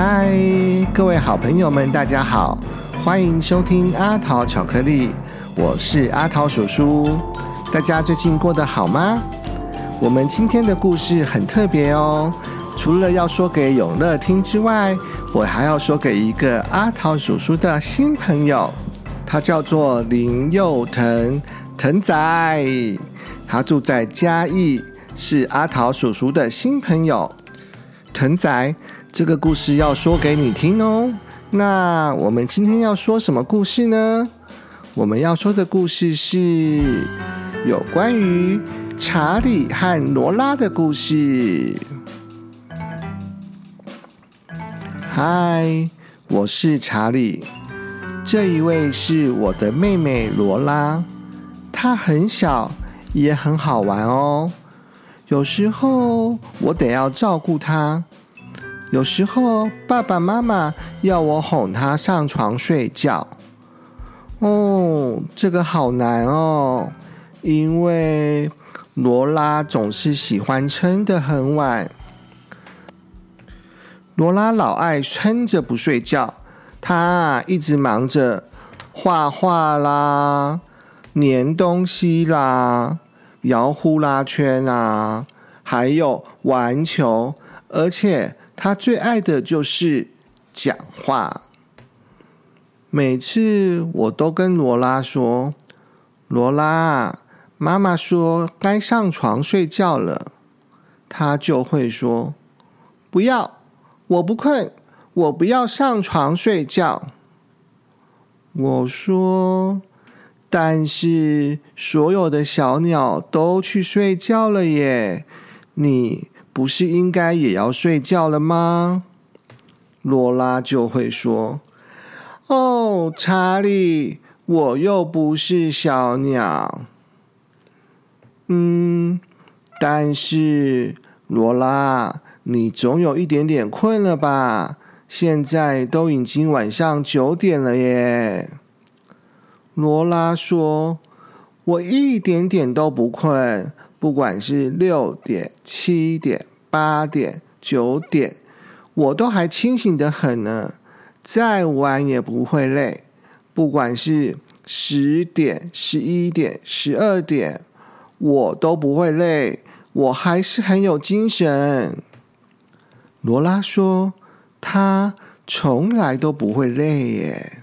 嗨，各位好朋友们，大家好，欢迎收听阿桃巧克力，我是阿桃叔叔。大家最近过得好吗？我们今天的故事很特别哦，除了要说给永乐听之外，我还要说给一个阿桃叔叔的新朋友，他叫做林佑腾，腾仔，他住在嘉义，是阿桃叔叔的新朋友，腾仔。这个故事要说给你听哦。那我们今天要说什么故事呢？我们要说的故事是有关于查理和罗拉的故事。嗨，我是查理，这一位是我的妹妹罗拉，她很小，也很好玩哦。有时候我得要照顾她。有时候爸爸妈妈要我哄他上床睡觉，哦，这个好难哦，因为罗拉总是喜欢撑得很晚。罗拉老爱撑着不睡觉，她一直忙着画画啦、粘东西啦、摇呼啦圈啊，还有玩球，而且。他最爱的就是讲话。每次我都跟罗拉说：“罗拉，妈妈说该上床睡觉了。”他就会说：“不要，我不困，我不要上床睡觉。”我说：“但是所有的小鸟都去睡觉了耶，你。”不是应该也要睡觉了吗？罗拉就会说：“哦，查理，我又不是小鸟。”嗯，但是罗拉，你总有一点点困了吧？现在都已经晚上九点了耶。罗拉说：“我一点点都不困。”不管是六点、七点、八点、九点，我都还清醒的很呢。再晚也不会累。不管是十点、十一点、十二点，我都不会累。我还是很有精神。罗拉说：“他从来都不会累耶。”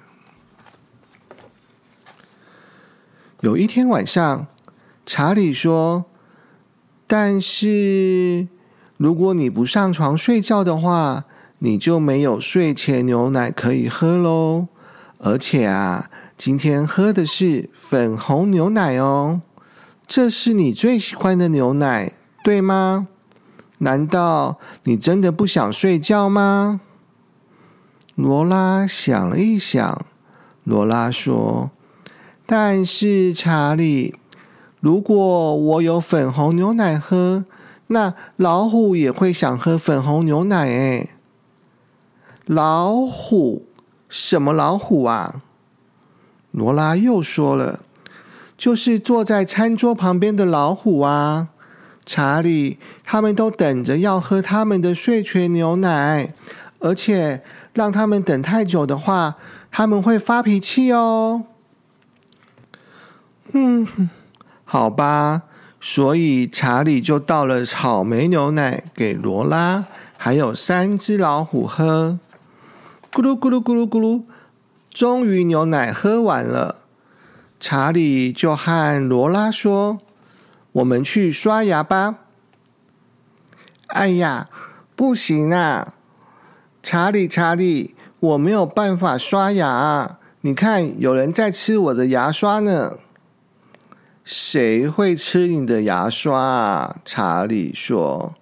有一天晚上，查理说。但是，如果你不上床睡觉的话，你就没有睡前牛奶可以喝喽。而且啊，今天喝的是粉红牛奶哦，这是你最喜欢的牛奶，对吗？难道你真的不想睡觉吗？罗拉想了一想，罗拉说：“但是查理。”如果我有粉红牛奶喝，那老虎也会想喝粉红牛奶诶。老虎？什么老虎啊？罗拉又说了，就是坐在餐桌旁边的老虎啊。查理，他们都等着要喝他们的睡前牛奶，而且让他们等太久的话，他们会发脾气哦。嗯。好吧，所以查理就倒了草莓牛奶给罗拉，还有三只老虎喝。咕噜咕噜咕噜咕噜，终于牛奶喝完了。查理就和罗拉说：“我们去刷牙吧。”哎呀，不行啊！查理，查理，我没有办法刷牙。你看，有人在吃我的牙刷呢。谁会吃你的牙刷啊？查理说：“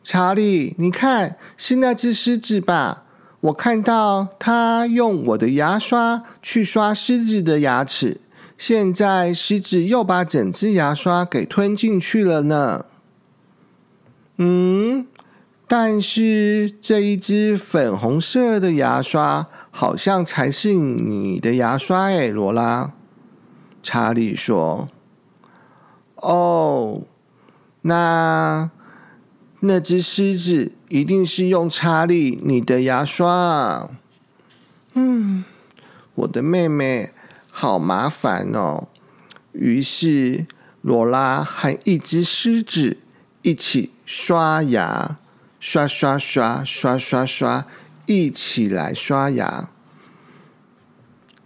查理，你看是那只狮子吧？我看到它用我的牙刷去刷狮子的牙齿，现在狮子又把整只牙刷给吞进去了呢。”嗯，但是这一只粉红色的牙刷好像才是你的牙刷哎，罗拉。查理说：“哦，那那只狮子一定是用查理你的牙刷。嗯，我的妹妹好麻烦哦。于是罗拉和一只狮子一起刷牙，刷刷刷刷刷刷，一起来刷牙。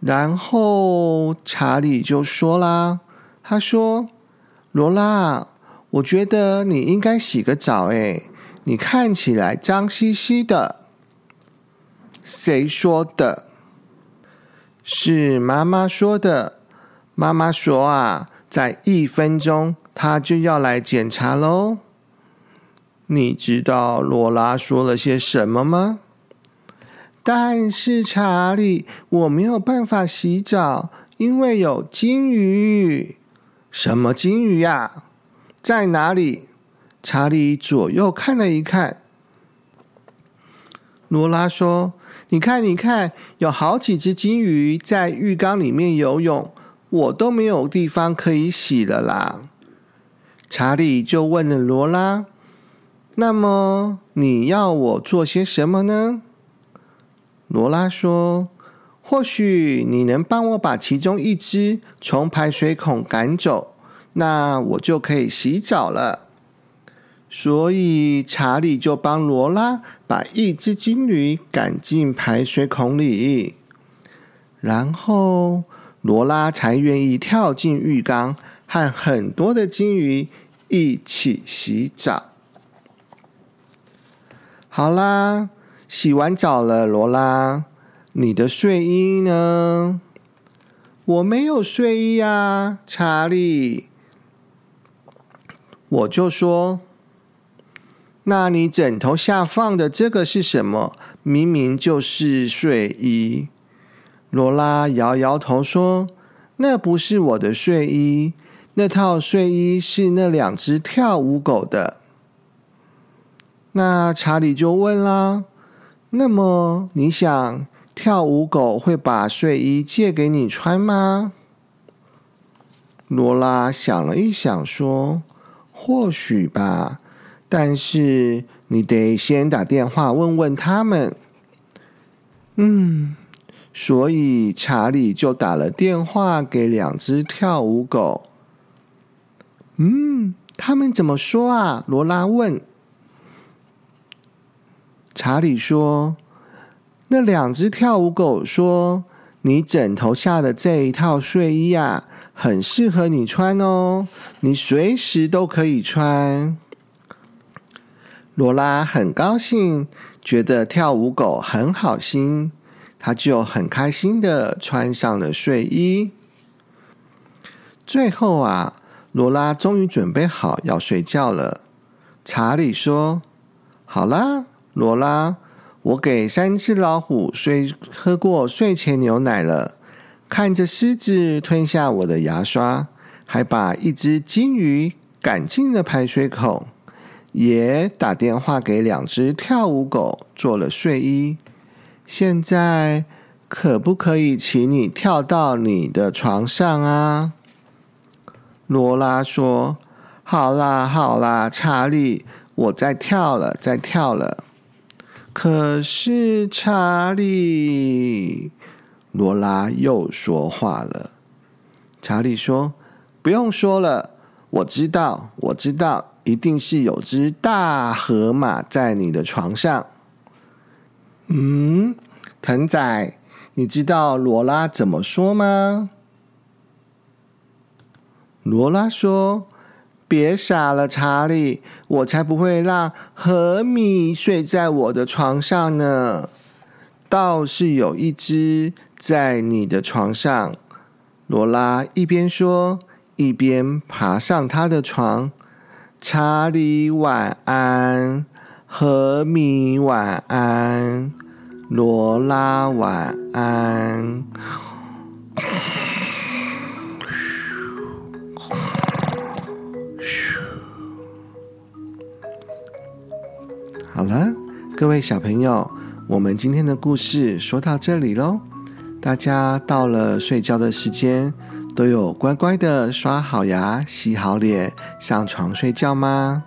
然后查理就说啦：“他说，罗拉，我觉得你应该洗个澡。哎，你看起来脏兮兮的。谁说的？是妈妈说的。妈妈说啊，在一分钟，她就要来检查喽。你知道罗拉说了些什么吗？”但是查理，我没有办法洗澡，因为有金鱼。什么金鱼呀？在哪里？查理左右看了一看。罗拉说：“你看，你看，有好几只金鱼在浴缸里面游泳，我都没有地方可以洗了啦。”查理就问了罗拉：“那么你要我做些什么呢？”罗拉说：“或许你能帮我把其中一只从排水孔赶走，那我就可以洗澡了。”所以查理就帮罗拉把一只金鱼赶进排水孔里，然后罗拉才愿意跳进浴缸，和很多的金鱼一起洗澡。好啦。洗完澡了，罗拉，你的睡衣呢？我没有睡衣啊，查理。我就说，那你枕头下放的这个是什么？明明就是睡衣。罗拉摇摇头说：“那不是我的睡衣，那套睡衣是那两只跳舞狗的。”那查理就问啦。那么，你想跳舞狗会把睡衣借给你穿吗？罗拉想了一想，说：“或许吧，但是你得先打电话问问他们。”嗯，所以查理就打了电话给两只跳舞狗。嗯，他们怎么说啊？罗拉问。查理说：“那两只跳舞狗说，你枕头下的这一套睡衣啊，很适合你穿哦，你随时都可以穿。”罗拉很高兴，觉得跳舞狗很好心，他就很开心的穿上了睡衣。最后啊，罗拉终于准备好要睡觉了。查理说：“好啦。”罗拉，我给三只老虎睡喝过睡前牛奶了，看着狮子吞下我的牙刷，还把一只金鱼赶进了排水口，也打电话给两只跳舞狗做了睡衣。现在可不可以请你跳到你的床上啊？罗拉说：“好啦，好啦，查理，我在跳了，在跳了。”可是查理，罗拉又说话了。查理说：“不用说了，我知道，我知道，一定是有只大河马在你的床上。”嗯，腾仔，你知道罗拉怎么说吗？罗拉说。别傻了，查理，我才不会让何米睡在我的床上呢。倒是有一只在你的床上。罗拉一边说，一边爬上他的床。查理晚安，何米晚安，罗拉晚安。好了，各位小朋友，我们今天的故事说到这里喽。大家到了睡觉的时间，都有乖乖的刷好牙、洗好脸、上床睡觉吗？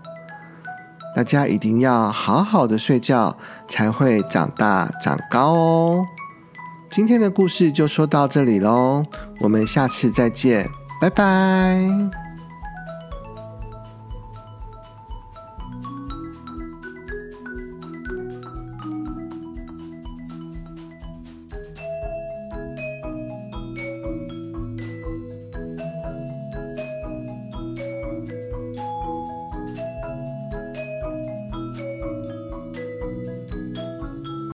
大家一定要好好的睡觉，才会长大长高哦。今天的故事就说到这里喽，我们下次再见，拜拜。